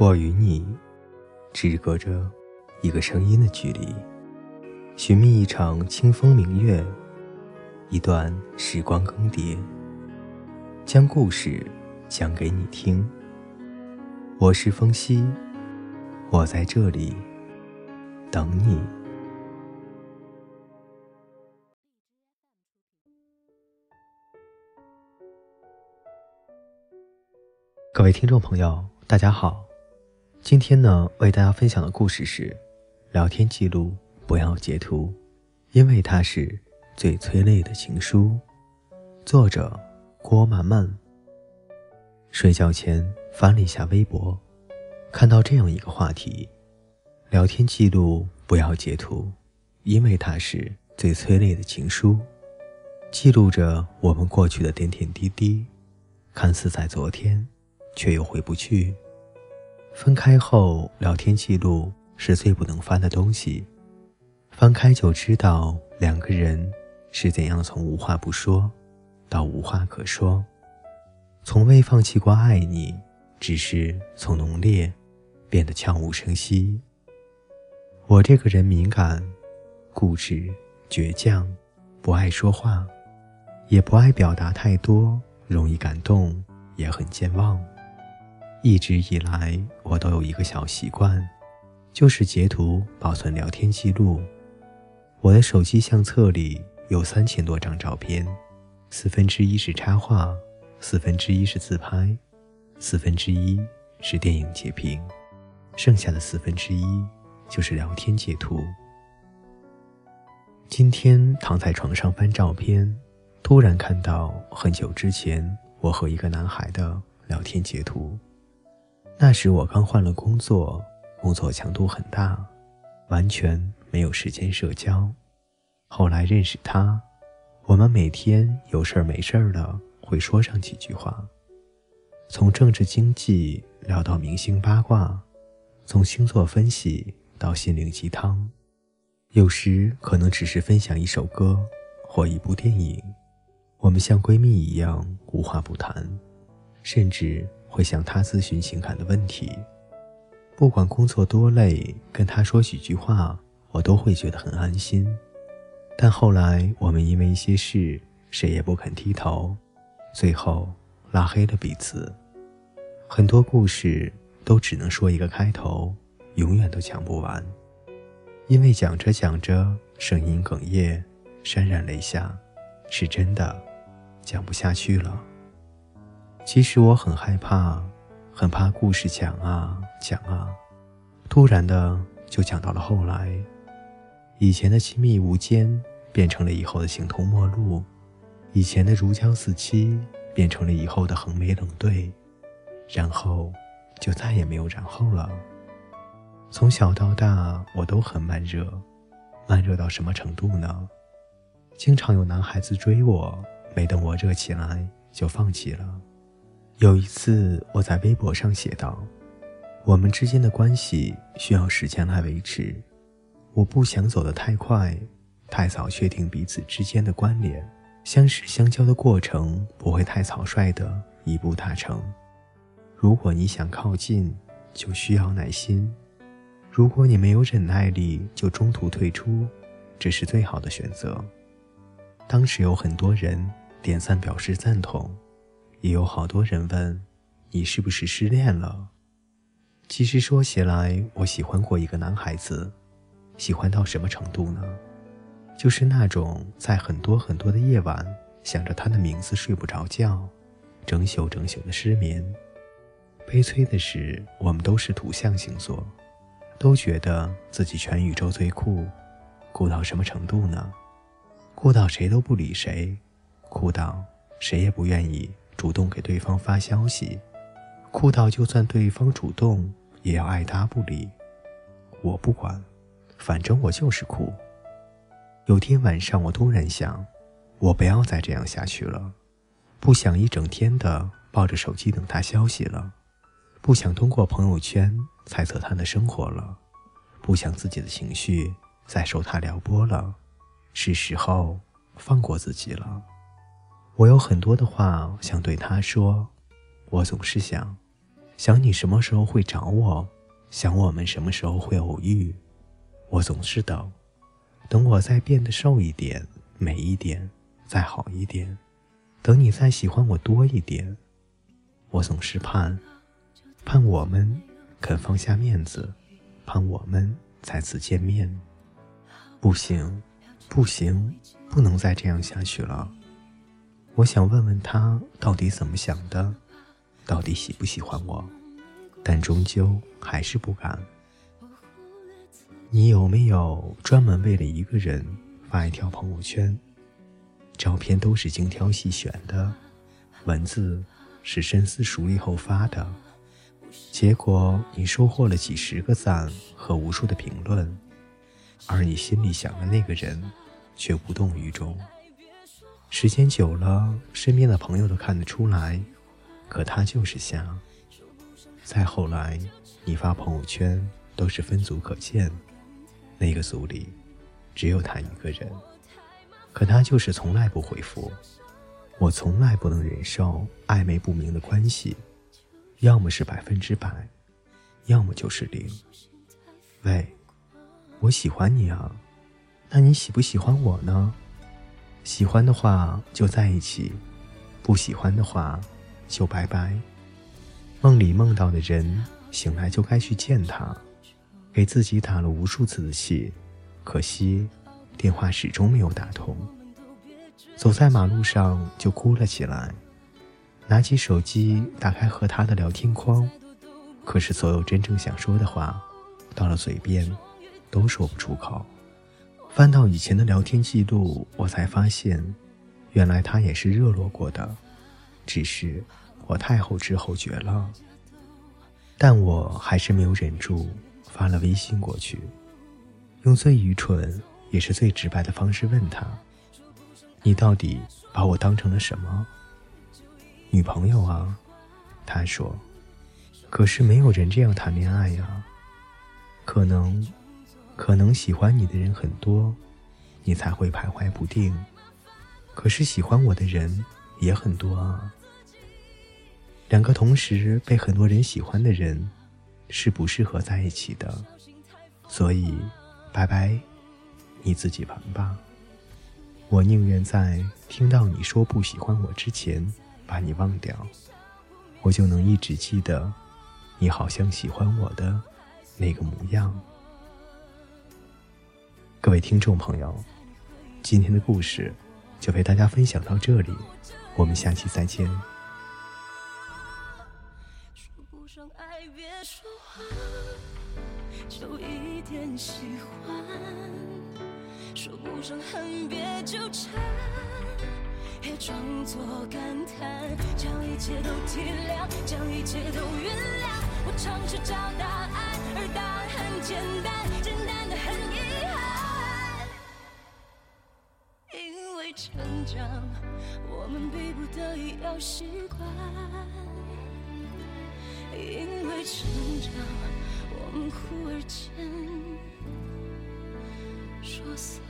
我与你，只隔着一个声音的距离，寻觅一场清风明月，一段时光更迭，将故事讲给你听。我是风夕，我在这里等你。各位听众朋友，大家好。今天呢，为大家分享的故事是：聊天记录不要截图，因为它是最催泪的情书。作者郭曼曼。睡觉前翻了一下微博，看到这样一个话题：聊天记录不要截图，因为它是最催泪的情书，记录着我们过去的点点滴滴，看似在昨天，却又回不去。分开后，聊天记录是最不能翻的东西。翻开就知道两个人是怎样从无话不说到无话可说，从未放弃过爱你，只是从浓烈变得悄无声息。我这个人敏感、固执、倔强，不爱说话，也不爱表达太多，容易感动，也很健忘。一直以来，我都有一个小习惯，就是截图保存聊天记录。我的手机相册里有三千多张照片，四分之一是插画，四分之一是自拍，四分之一是电影截屏，剩下的四分之一就是聊天截图。今天躺在床上翻照片，突然看到很久之前我和一个男孩的聊天截图。那时我刚换了工作，工作强度很大，完全没有时间社交。后来认识他，我们每天有事儿没事儿的会说上几句话，从政治经济聊到明星八卦，从星座分析到心灵鸡汤，有时可能只是分享一首歌或一部电影，我们像闺蜜一样无话不谈，甚至。会向他咨询情感的问题，不管工作多累，跟他说几句话，我都会觉得很安心。但后来我们因为一些事，谁也不肯低头，最后拉黑了彼此。很多故事都只能说一个开头，永远都讲不完，因为讲着讲着，声音哽咽，潸然泪下，是真的讲不下去了。其实我很害怕，很怕故事讲啊讲啊，突然的就讲到了后来，以前的亲密无间变成了以后的形同陌路，以前的如胶似漆变成了以后的横眉冷对，然后就再也没有然后了。从小到大，我都很慢热，慢热到什么程度呢？经常有男孩子追我，没等我热起来就放弃了。有一次，我在微博上写道：“我们之间的关系需要时间来维持，我不想走得太快，太早确定彼此之间的关联，相识相交的过程不会太草率的一步踏成。如果你想靠近，就需要耐心；如果你没有忍耐力，就中途退出，这是最好的选择。”当时有很多人点赞表示赞同。也有好多人问，你是不是失恋了？其实说起来，我喜欢过一个男孩子，喜欢到什么程度呢？就是那种在很多很多的夜晚想着他的名字睡不着觉，整宿整宿的失眠。悲催的是，我们都是土象星座，都觉得自己全宇宙最酷，酷到什么程度呢？酷到谁都不理谁，酷到谁也不愿意。主动给对方发消息，酷到就算对方主动，也要爱答不理。我不管，反正我就是酷。有天晚上，我突然想，我不要再这样下去了，不想一整天的抱着手机等他消息了，不想通过朋友圈猜测他的生活了，不想自己的情绪再受他撩拨了，是时候放过自己了。我有很多的话想对他说，我总是想，想你什么时候会找我，想我们什么时候会偶遇。我总是等，等我再变得瘦一点、美一点、再好一点，等你再喜欢我多一点。我总是盼，盼我们肯放下面子，盼我们再次见面。不行，不行，不能再这样下去了。我想问问他到底怎么想的，到底喜不喜欢我，但终究还是不敢。你有没有专门为了一个人发一条朋友圈？照片都是精挑细选的，文字是深思熟虑后发的，结果你收获了几十个赞和无数的评论，而你心里想的那个人却无动于衷。时间久了，身边的朋友都看得出来，可他就是瞎。再后来，你发朋友圈都是分组可见。那个组里只有他一个人，可他就是从来不回复。我从来不能忍受暧昧不明的关系，要么是百分之百，要么就是零。喂，我喜欢你啊，那你喜不喜欢我呢？喜欢的话就在一起，不喜欢的话就拜拜。梦里梦到的人，醒来就该去见他。给自己打了无数次的气，可惜电话始终没有打通。走在马路上就哭了起来，拿起手机打开和他的聊天框，可是所有真正想说的话，到了嘴边都说不出口。翻到以前的聊天记录，我才发现，原来他也是热络过的，只是我太后知后觉了。但我还是没有忍住。发了微信过去，用最愚蠢也是最直白的方式问他：“你到底把我当成了什么？女朋友啊？”他说：“可是没有人这样谈恋爱呀。可能，可能喜欢你的人很多，你才会徘徊不定。可是喜欢我的人也很多啊。两个同时被很多人喜欢的人。”是不适合在一起的，所以，拜拜，你自己玩吧。我宁愿在听到你说不喜欢我之前把你忘掉，我就能一直记得你好像喜欢我的那个模样。各位听众朋友，今天的故事就为大家分享到这里，我们下期再见。就一点喜欢，说不上恨，别纠缠，别装作感叹，将一切都体谅，将一切都原谅。我尝试找答案，而答案很简单，长，我们逼不得已要习惯。因为成长。我们忽而间说散。